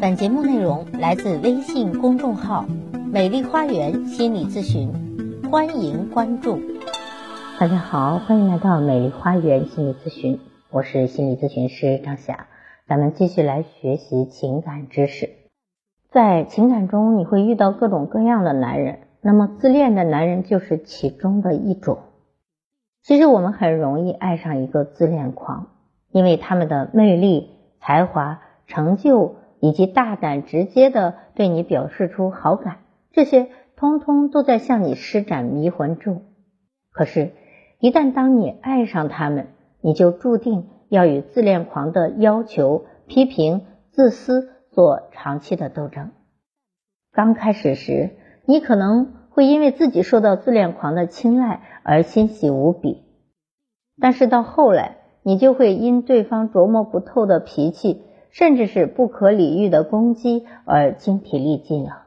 本节目内容来自微信公众号“美丽花园心理咨询”，欢迎关注。大家好，欢迎来到美丽花园心理咨询，我是心理咨询师张霞，咱们继续来学习情感知识。在情感中，你会遇到各种各样的男人，那么自恋的男人就是其中的一种。其实我们很容易爱上一个自恋狂，因为他们的魅力、才华、成就。以及大胆直接的对你表示出好感，这些通通都在向你施展迷魂咒。可是，一旦当你爱上他们，你就注定要与自恋狂的要求、批评、自私做长期的斗争。刚开始时，你可能会因为自己受到自恋狂的青睐而欣喜无比，但是到后来，你就会因对方琢磨不透的脾气。甚至是不可理喻的攻击而精疲力尽了。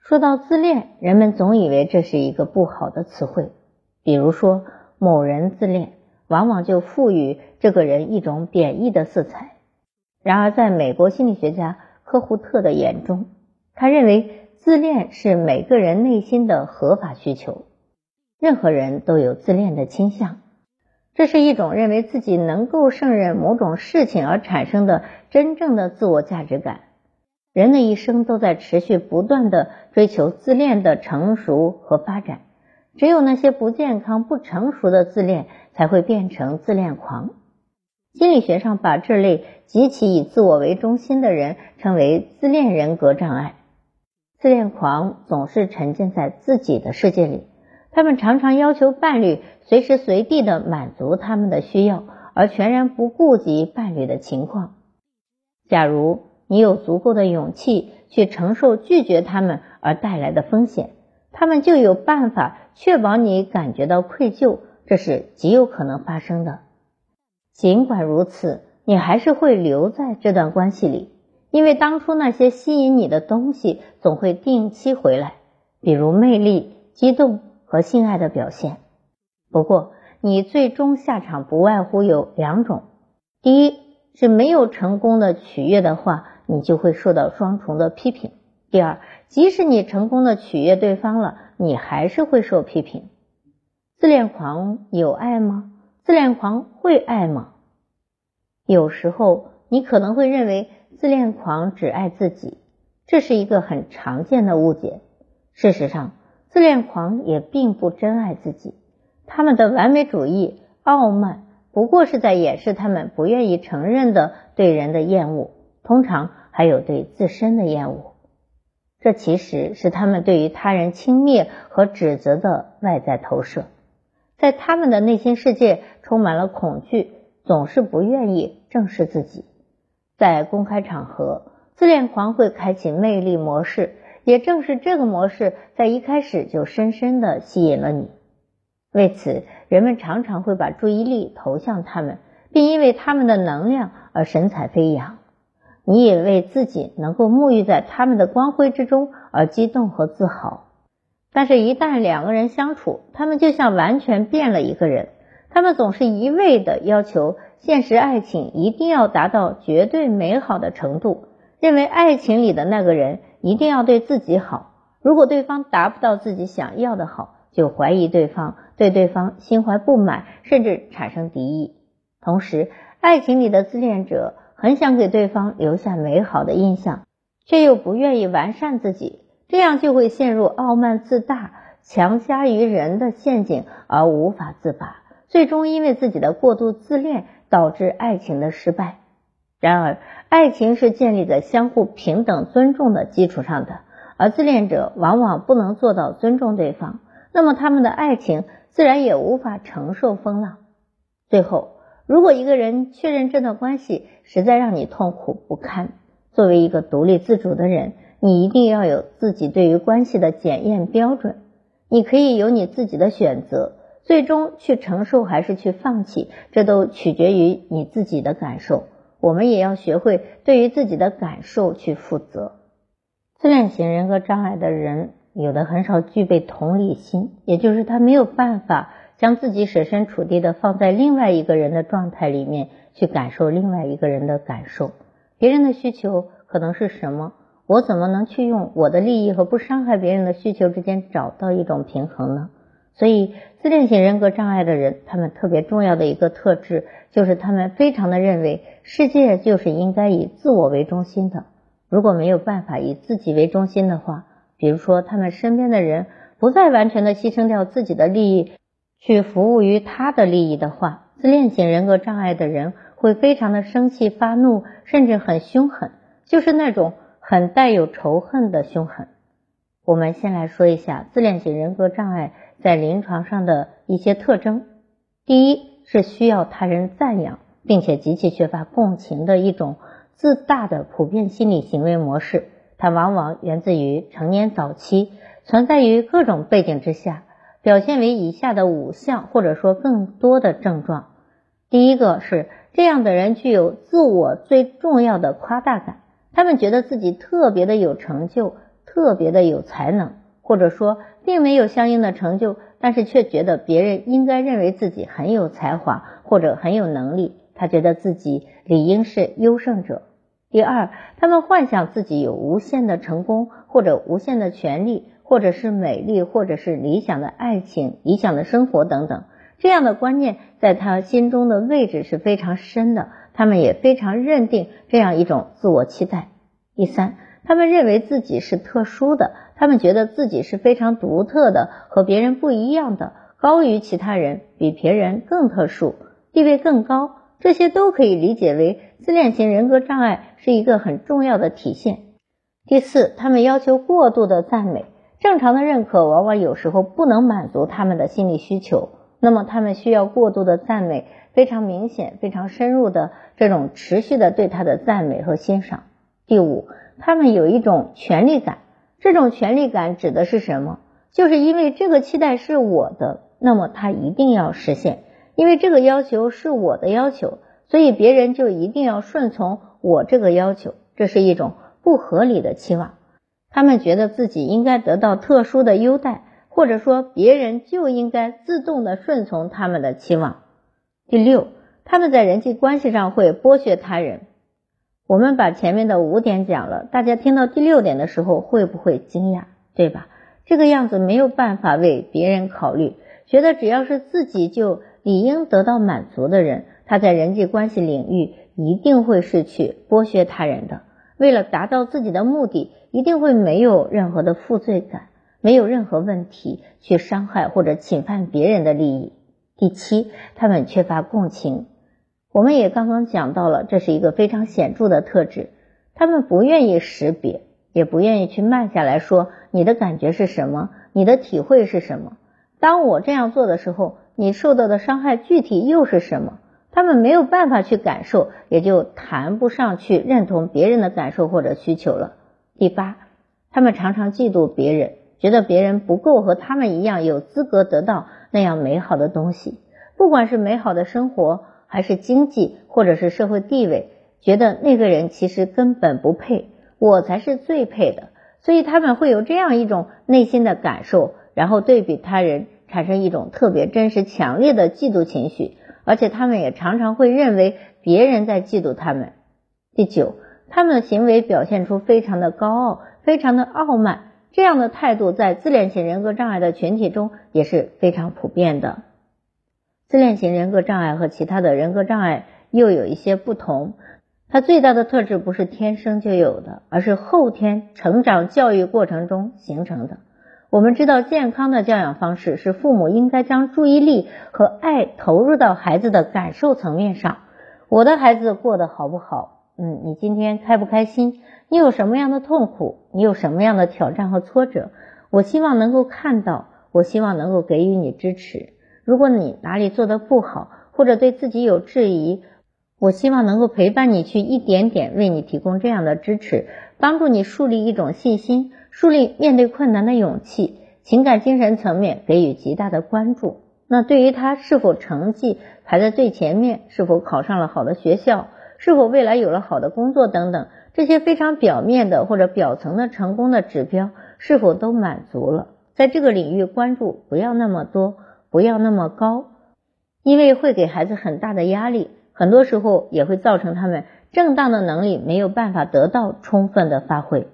说到自恋，人们总以为这是一个不好的词汇，比如说某人自恋，往往就赋予这个人一种贬义的色彩。然而，在美国心理学家科胡特的眼中，他认为自恋是每个人内心的合法需求，任何人都有自恋的倾向。这是一种认为自己能够胜任某种事情而产生的真正的自我价值感。人的一生都在持续不断的追求自恋的成熟和发展，只有那些不健康、不成熟的自恋才会变成自恋狂。心理学上把这类极其以自我为中心的人称为自恋人格障碍。自恋狂总是沉浸在自己的世界里。他们常常要求伴侣随时随地的满足他们的需要，而全然不顾及伴侣的情况。假如你有足够的勇气去承受拒绝他们而带来的风险，他们就有办法确保你感觉到愧疚，这是极有可能发生的。尽管如此，你还是会留在这段关系里，因为当初那些吸引你的东西总会定期回来，比如魅力、激动。和性爱的表现。不过，你最终下场不外乎有两种：第一是没有成功的取悦的话，你就会受到双重的批评；第二，即使你成功的取悦对方了，你还是会受批评。自恋狂有爱吗？自恋狂会爱吗？有时候你可能会认为自恋狂只爱自己，这是一个很常见的误解。事实上，自恋狂也并不真爱自己，他们的完美主义、傲慢，不过是在掩饰他们不愿意承认的对人的厌恶，通常还有对自身的厌恶。这其实是他们对于他人轻蔑和指责的外在投射，在他们的内心世界充满了恐惧，总是不愿意正视自己。在公开场合，自恋狂会开启魅力模式。也正是这个模式，在一开始就深深的吸引了你。为此，人们常常会把注意力投向他们，并因为他们的能量而神采飞扬。你也为自己能够沐浴在他们的光辉之中而激动和自豪。但是，一旦两个人相处，他们就像完全变了一个人。他们总是一味的要求现实爱情一定要达到绝对美好的程度，认为爱情里的那个人。一定要对自己好，如果对方达不到自己想要的好，就怀疑对方，对对方心怀不满，甚至产生敌意。同时，爱情里的自恋者很想给对方留下美好的印象，却又不愿意完善自己，这样就会陷入傲慢自大、强加于人的陷阱而无法自拔，最终因为自己的过度自恋导致爱情的失败。然而，爱情是建立在相互平等尊重的基础上的，而自恋者往往不能做到尊重对方，那么他们的爱情自然也无法承受风浪。最后，如果一个人确认这段关系实在让你痛苦不堪，作为一个独立自主的人，你一定要有自己对于关系的检验标准。你可以有你自己的选择，最终去承受还是去放弃，这都取决于你自己的感受。我们也要学会对于自己的感受去负责。自恋型人格障碍的人，有的很少具备同理心，也就是他没有办法将自己设身处地的放在另外一个人的状态里面去感受另外一个人的感受。别人的需求可能是什么？我怎么能去用我的利益和不伤害别人的需求之间找到一种平衡呢？所以，自恋型人格障碍的人，他们特别重要的一个特质，就是他们非常的认为世界就是应该以自我为中心的。如果没有办法以自己为中心的话，比如说他们身边的人不再完全的牺牲掉自己的利益，去服务于他的利益的话，自恋型人格障碍的人会非常的生气、发怒，甚至很凶狠，就是那种很带有仇恨的凶狠。我们先来说一下自恋型人格障碍。在临床上的一些特征，第一是需要他人赞扬，并且极其缺乏共情的一种自大的普遍心理行为模式。它往往源自于成年早期，存在于各种背景之下，表现为以下的五项或者说更多的症状。第一个是这样的人具有自我最重要的夸大感，他们觉得自己特别的有成就，特别的有才能。或者说，并没有相应的成就，但是却觉得别人应该认为自己很有才华或者很有能力，他觉得自己理应是优胜者。第二，他们幻想自己有无限的成功，或者无限的权利，或者是美丽，或者是理想的爱情、理想的生活等等。这样的观念在他心中的位置是非常深的，他们也非常认定这样一种自我期待。第三，他们认为自己是特殊的。他们觉得自己是非常独特的，和别人不一样的，高于其他人，比别人更特殊，地位更高。这些都可以理解为自恋型人格障碍是一个很重要的体现。第四，他们要求过度的赞美，正常的认可往往有时候不能满足他们的心理需求，那么他们需要过度的赞美，非常明显、非常深入的这种持续的对他的赞美和欣赏。第五，他们有一种权利感。这种权利感指的是什么？就是因为这个期待是我的，那么它一定要实现；因为这个要求是我的要求，所以别人就一定要顺从我这个要求。这是一种不合理的期望。他们觉得自己应该得到特殊的优待，或者说别人就应该自动的顺从他们的期望。第六，他们在人际关系上会剥削他人。我们把前面的五点讲了，大家听到第六点的时候会不会惊讶？对吧？这个样子没有办法为别人考虑，觉得只要是自己就理应得到满足的人，他在人际关系领域一定会是去剥削他人的。为了达到自己的目的，一定会没有任何的负罪感，没有任何问题去伤害或者侵犯别人的利益。第七，他们缺乏共情。我们也刚刚讲到了，这是一个非常显著的特质。他们不愿意识别，也不愿意去慢下来说你的感觉是什么，你的体会是什么。当我这样做的时候，你受到的伤害具体又是什么？他们没有办法去感受，也就谈不上去认同别人的感受或者需求了。第八，他们常常嫉妒别人，觉得别人不够和他们一样有资格得到那样美好的东西，不管是美好的生活。还是经济或者是社会地位，觉得那个人其实根本不配，我才是最配的，所以他们会有这样一种内心的感受，然后对比他人产生一种特别真实强烈的嫉妒情绪，而且他们也常常会认为别人在嫉妒他们。第九，他们的行为表现出非常的高傲，非常的傲慢，这样的态度在自恋型人格障碍的群体中也是非常普遍的。自恋型人格障碍和其他的人格障碍又有一些不同，它最大的特质不是天生就有的，而是后天成长教育过程中形成的。我们知道，健康的教养方式是父母应该将注意力和爱投入到孩子的感受层面上。我的孩子过得好不好？嗯，你今天开不开心？你有什么样的痛苦？你有什么样的挑战和挫折？我希望能够看到，我希望能够给予你支持。如果你哪里做的不好，或者对自己有质疑，我希望能够陪伴你去一点点为你提供这样的支持，帮助你树立一种信心，树立面对困难的勇气，情感精神层面给予极大的关注。那对于他是否成绩排在最前面，是否考上了好的学校，是否未来有了好的工作等等，这些非常表面的或者表层的成功的指标，是否都满足了？在这个领域关注不要那么多。不要那么高，因为会给孩子很大的压力，很多时候也会造成他们正当的能力没有办法得到充分的发挥。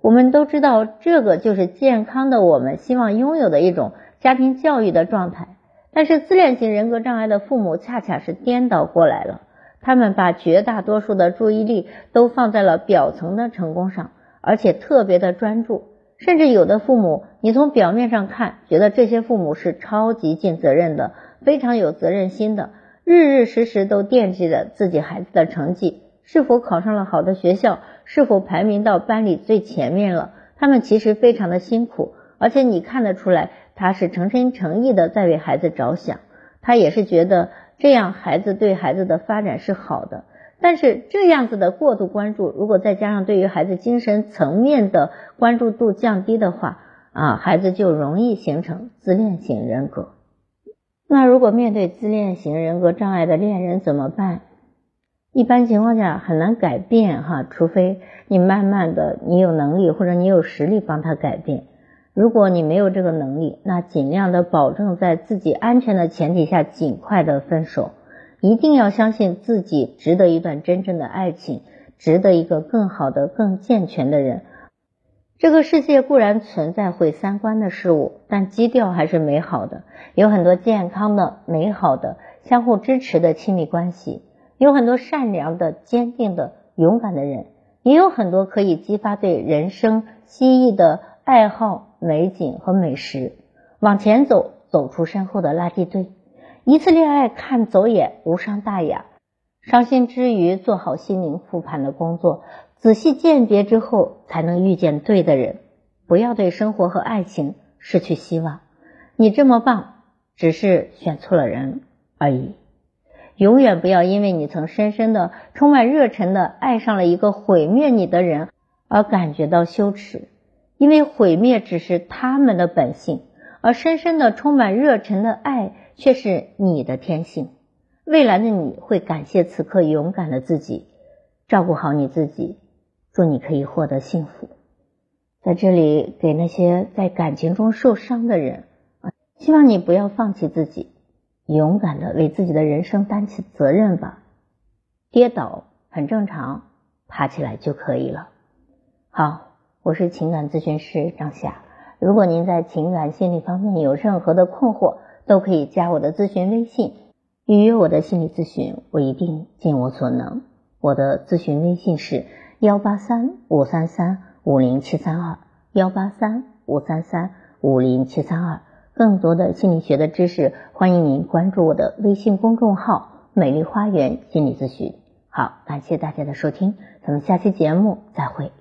我们都知道，这个就是健康的我们希望拥有的一种家庭教育的状态。但是自恋型人格障碍的父母恰恰是颠倒过来了，他们把绝大多数的注意力都放在了表层的成功上，而且特别的专注。甚至有的父母，你从表面上看，觉得这些父母是超级尽责任的，非常有责任心的，日日时时都惦记着自己孩子的成绩，是否考上了好的学校，是否排名到班里最前面了。他们其实非常的辛苦，而且你看得出来。他是诚心诚意的在为孩子着想，他也是觉得这样孩子对孩子的发展是好的。但是这样子的过度关注，如果再加上对于孩子精神层面的关注度降低的话，啊，孩子就容易形成自恋型人格。那如果面对自恋型人格障碍的恋人怎么办？一般情况下很难改变哈，除非你慢慢的你有能力或者你有实力帮他改变。如果你没有这个能力，那尽量的保证在自己安全的前提下尽快的分手。一定要相信自己值得一段真正的爱情，值得一个更好的、更健全的人。这个世界固然存在毁三观的事物，但基调还是美好的。有很多健康的、美好的、相互支持的亲密关系，有很多善良的、坚定的、勇敢的人，也有很多可以激发对人生蜥蜴的爱好。美景和美食，往前走，走出身后的垃圾堆。一次恋爱看走眼，无伤大雅。伤心之余，做好心灵复盘的工作，仔细鉴别之后，才能遇见对的人。不要对生活和爱情失去希望。你这么棒，只是选错了人而已。永远不要因为你曾深深的、充满热忱的爱上了一个毁灭你的人，而感觉到羞耻。因为毁灭只是他们的本性，而深深的、充满热忱的爱却是你的天性。未来的你会感谢此刻勇敢的自己，照顾好你自己。祝你可以获得幸福。在这里，给那些在感情中受伤的人啊，希望你不要放弃自己，勇敢的为自己的人生担起责任吧。跌倒很正常，爬起来就可以了。好。我是情感咨询师张霞，如果您在情感心理方面有任何的困惑，都可以加我的咨询微信，预约我的心理咨询，我一定尽我所能。我的咨询微信是幺八三五三三五零七三二幺八三五三三五零七三二。更多的心理学的知识，欢迎您关注我的微信公众号“美丽花园心理咨询”。好，感谢大家的收听，咱们下期节目再会。